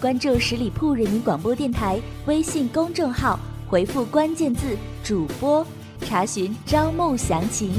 关注十里铺人民广播电台微信公众号，回复关键字“主播”，查询招募详情。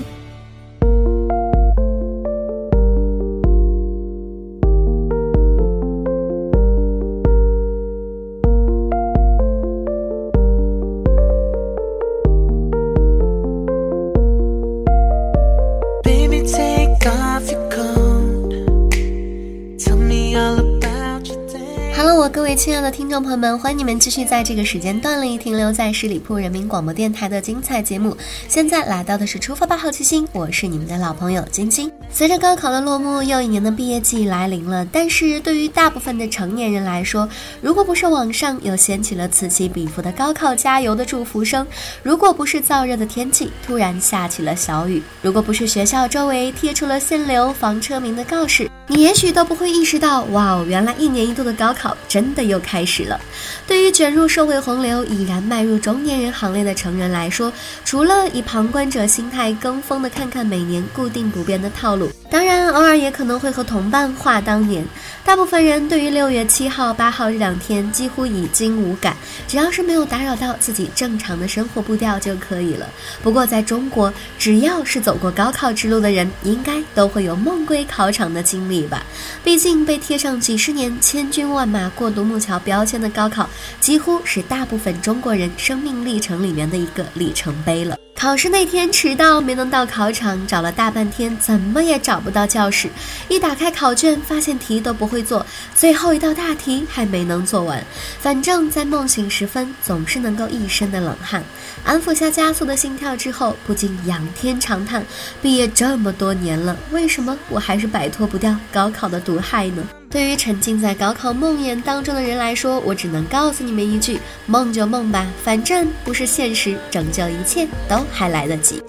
的听众朋友们，欢迎你们继续在这个时间段里停留在十里铺人民广播电台的精彩节目。现在来到的是出发吧，好奇心，我是你们的老朋友晶晶。随着高考的落幕，又一年的毕业季来临了。但是对于大部分的成年人来说，如果不是网上又掀起了此起彼伏的高考加油的祝福声，如果不是燥热的天气突然下起了小雨，如果不是学校周围贴出了限流防车鸣的告示，你也许都不会意识到，哇哦，原来一年一度的高考真的又开开始了。对于卷入社会洪流、已然迈入中年人行列的成人来说，除了以旁观者心态跟风的看看每年固定不变的套路，当然偶尔也可能会和同伴话当年。大部分人对于六月七号、八号这两天几乎已经无感，只要是没有打扰到自己正常的生活步调就可以了。不过在中国，只要是走过高考之路的人，应该都会有梦归考场的经历吧？毕竟被贴上几十年千军万马过独木桥标签的高考，几乎是大部分中国人生命历程里面的一个里程碑了。考试那天迟到，没能到考场，找了大半天，怎么也找不到教室。一打开考卷，发现题都不会做，最后一道大题还没能做完。反正，在梦醒时分，总是能够一身的冷汗。安抚下加速的心跳之后，不禁仰天长叹：毕业这么多年了，为什么我还是摆脱不掉高考的毒害呢？对于沉浸在高考梦魇当中的人来说，我只能告诉你们一句：梦就梦吧，反正不是现实，拯救一切都还来得及。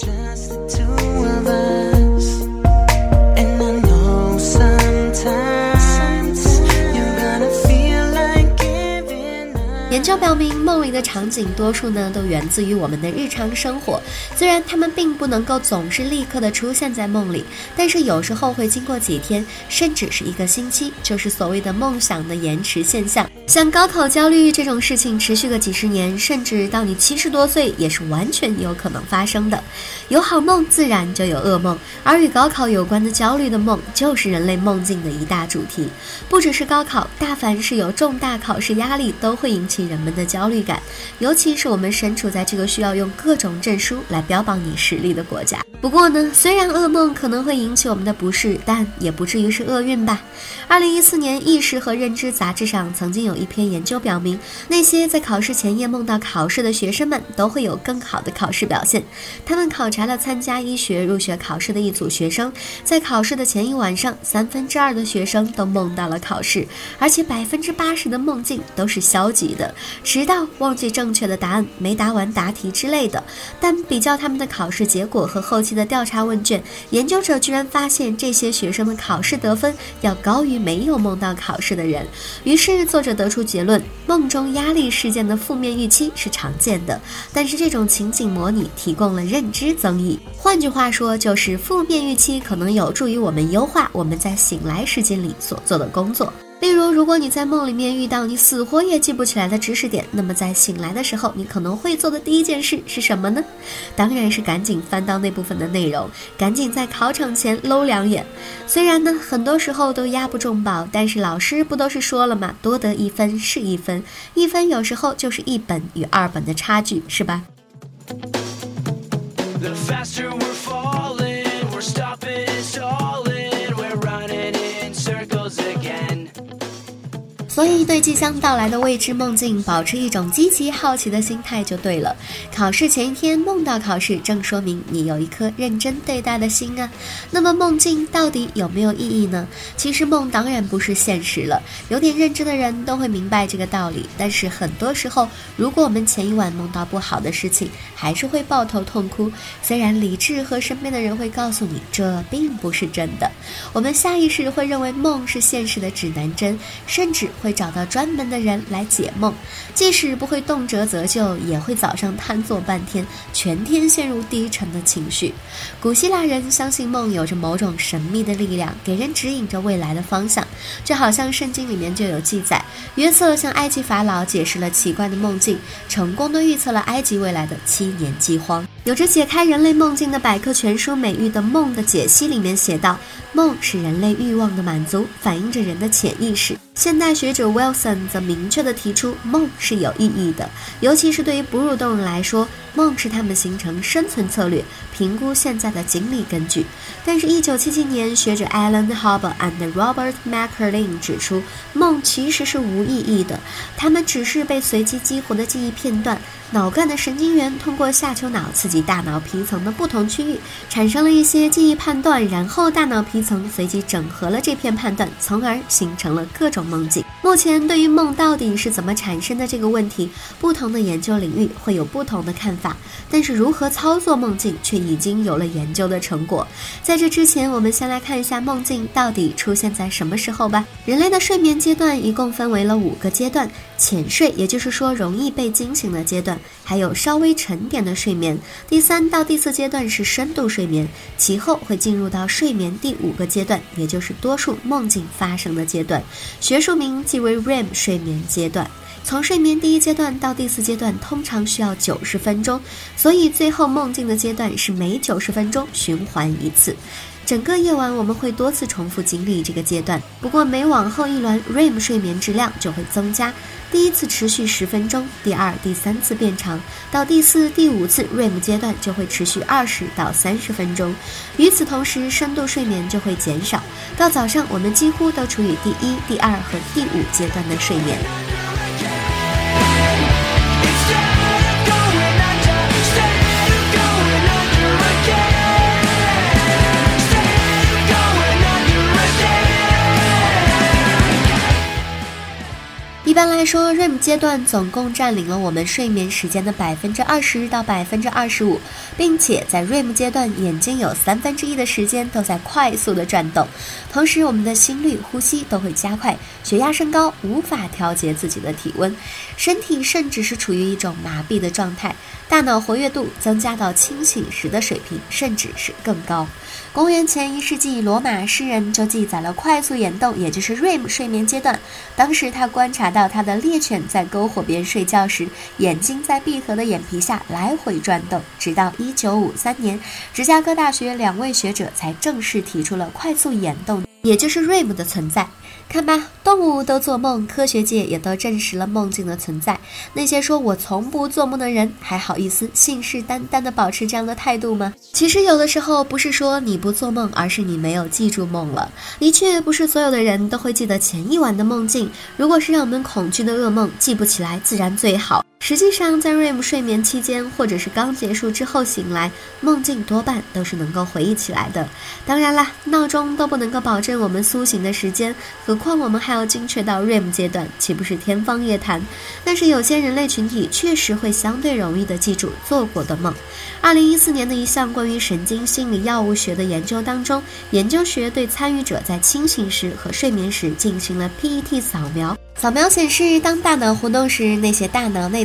研究表明，梦里的场景多数呢都源自于我们的日常生活。虽然他们并不能够总是立刻的出现在梦里，但是有时候会经过几天，甚至是一个星期，就是所谓的梦想的延迟现象。像高考焦虑这种事情，持续个几十年，甚至到你七十多岁，也是完全有可能发生的。有好梦，自然就有噩梦，而与高考有关的焦虑的梦，就是人类梦境的一大主题。不只是高考，大凡是有重大考试压力，都会引起。人们的焦虑感，尤其是我们身处在这个需要用各种证书来标榜你实力的国家。不过呢，虽然噩梦可能会引起我们的不适，但也不至于是厄运吧。二零一四年《意识和认知》杂志上曾经有一篇研究表明，那些在考试前夜梦到考试的学生们都会有更好的考试表现。他们考察了参加医学入学考试的一组学生，在考试的前一晚上，三分之二的学生都梦到了考试，而且百分之八十的梦境都是消极的，迟到、忘记正确的答案、没答完答题之类的。但比较他们的考试结果和后期。的调查问卷，研究者居然发现这些学生的考试得分要高于没有梦到考试的人。于是，作者得出结论：梦中压力事件的负面预期是常见的，但是这种情景模拟提供了认知增益。换句话说，就是负面预期可能有助于我们优化我们在醒来时间里所做的工作。例如，如果你在梦里面遇到你死活也记不起来的知识点，那么在醒来的时候，你可能会做的第一件事是什么呢？当然是赶紧翻到那部分的内容，赶紧在考场前搂两眼。虽然呢，很多时候都押不中宝，但是老师不都是说了吗？多得一分是一分，一分有时候就是一本与二本的差距，是吧？所以，对即将到来的未知梦境，保持一种积极好奇的心态就对了。考试前一天梦到考试，正说明你有一颗认真对待的心啊。那么，梦境到底有没有意义呢？其实，梦当然不是现实了。有点认知的人都会明白这个道理。但是，很多时候，如果我们前一晚梦到不好的事情，还是会抱头痛哭。虽然理智和身边的人会告诉你这并不是真的，我们下意识会认为梦是现实的指南针，甚至会。找到专门的人来解梦，即使不会动辄择救，也会早上瘫坐半天，全天陷入低沉的情绪。古希腊人相信梦有着某种神秘的力量，给人指引着未来的方向，就好像圣经里面就有记载，约瑟向埃及法老解释了奇怪的梦境，成功的预测了埃及未来的七年饥荒。有着解开人类梦境的百科全书美誉的《梦的解析》里面写道：梦是人类欲望的满足，反映着人的潜意识。现代学者 Wilson 则明确地提出，梦是有意义的，尤其是对于哺乳动物来说，梦是他们形成生存策略、评估现在的精力根据。但是，1977年，学者 Alan Hobbe and Robert McCarlin 指出，梦其实是无意义的，它们只是被随机激活的记忆片段。脑干的神经元通过下丘脑刺激及大脑皮层的不同区域，产生了一些记忆判断，然后大脑皮层随即整合了这片判断，从而形成了各种梦境。目前，对于梦到底是怎么产生的这个问题，不同的研究领域会有不同的看法。但是，如何操作梦境却已经有了研究的成果。在这之前，我们先来看一下梦境到底出现在什么时候吧。人类的睡眠阶段一共分为了五个阶段：浅睡，也就是说容易被惊醒的阶段。还有稍微沉点的睡眠，第三到第四阶段是深度睡眠，其后会进入到睡眠第五个阶段，也就是多数梦境发生的阶段，学术名即为 REM 睡眠阶段。从睡眠第一阶段到第四阶段，通常需要九十分钟，所以最后梦境的阶段是每九十分钟循环一次。整个夜晚我们会多次重复经历这个阶段，不过每往后一轮 REM 睡眠质量就会增加。第一次持续十分钟，第二、第三次变长，到第四、第五次 REM 阶段就会持续二十到三十分钟。与此同时，深度睡眠就会减少，到早上我们几乎都处于第一、第二和第五阶段的睡眠。般来说，REM 阶段总共占领了我们睡眠时间的百分之二十到百分之二十五，并且在 REM 阶段，眼睛有三分之一的时间都在快速的转动，同时我们的心率、呼吸都会加快，血压升高，无法调节自己的体温，身体甚至是处于一种麻痹的状态。大脑活跃度增加到清醒时的水平，甚至是更高。公元前一世纪，罗马诗人就记载了快速眼动，也就是 REM 睡眠阶段。当时他观察到他的猎犬在篝火边睡觉时，眼睛在闭合的眼皮下来回转动。直到1953年，芝加哥大学两位学者才正式提出了快速眼动，也就是 REM 的存在。看吧，动物都做梦，科学界也都证实了梦境的存在。那些说我从不做梦的人，还好意思信誓旦旦地保持这样的态度吗？其实有的时候不是说你不做梦，而是你没有记住梦了。的确，不是所有的人都会记得前一晚的梦境。如果是让我们恐惧的噩梦，记不起来自然最好。实际上，在 REM 睡眠期间，或者是刚结束之后醒来，梦境多半都是能够回忆起来的。当然啦，闹钟都不能够保证我们苏醒的时间，何况我们还要精确到 REM 阶段，岂不是天方夜谭？但是有些人类群体确实会相对容易的记住做过的梦。二零一四年的一项关于神经心理药物学的研究当中，研究学对参与者在清醒时和睡眠时进行了 PET 扫描。扫描显示，当大脑活动时，那些大脑内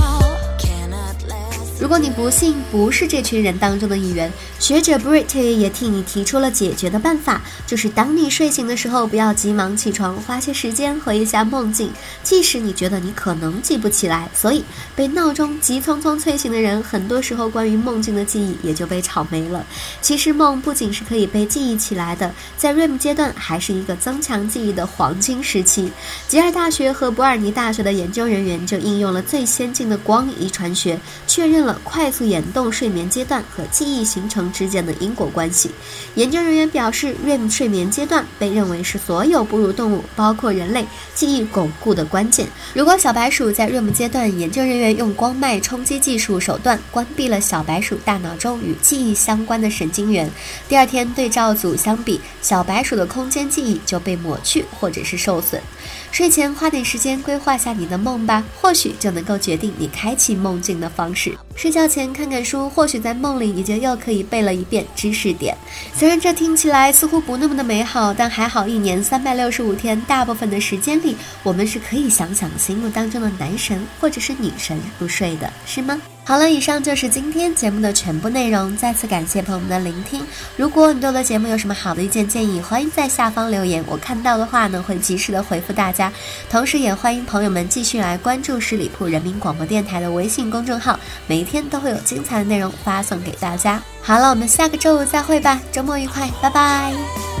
如果你不幸不是这群人当中的一员，学者 Brit 也替你提出了解决的办法，就是当你睡醒的时候，不要急忙起床，花些时间回忆下梦境，即使你觉得你可能记不起来。所以被闹钟急匆匆催醒的人，很多时候关于梦境的记忆也就被吵没了。其实梦不仅是可以被记忆起来的，在 REM 阶段还是一个增强记忆的黄金时期。吉尔大学和伯尔尼大学的研究人员就应用了最先进的光遗传学，确认了快速眼动睡眠阶段和记忆形成之间的因果关系。研究人员表示，REM 睡眠阶段被认为是所有哺乳动物，包括人类，记忆巩固的关键。如果小白鼠在 REM 阶段，研究人员用光脉冲击技术手段关闭了小白鼠大脑中与记忆相关的神经元，第二天对照组相比，小白鼠的空间记忆就被抹去或者是受损。睡前花点时间规划下你的梦吧，或许就能够决定你开启梦境的方式。睡觉前看看书，或许在梦里你就又可以背了一遍知识点。虽然这听起来似乎不那么的美好，但还好，一年三百六十五天，大部分的时间里，我们是可以想想心目当中的男神或者是女神入睡的，是吗？好了，以上就是今天节目的全部内容。再次感谢朋友们的聆听。如果你对我的节目有什么好的意见建议，欢迎在下方留言，我看到的话呢会及时的回复大家。同时，也欢迎朋友们继续来关注十里铺人民广播电台的微信公众号，每一天都会有精彩的内容发送给大家。好了，我们下个周五再会吧，周末愉快，拜拜。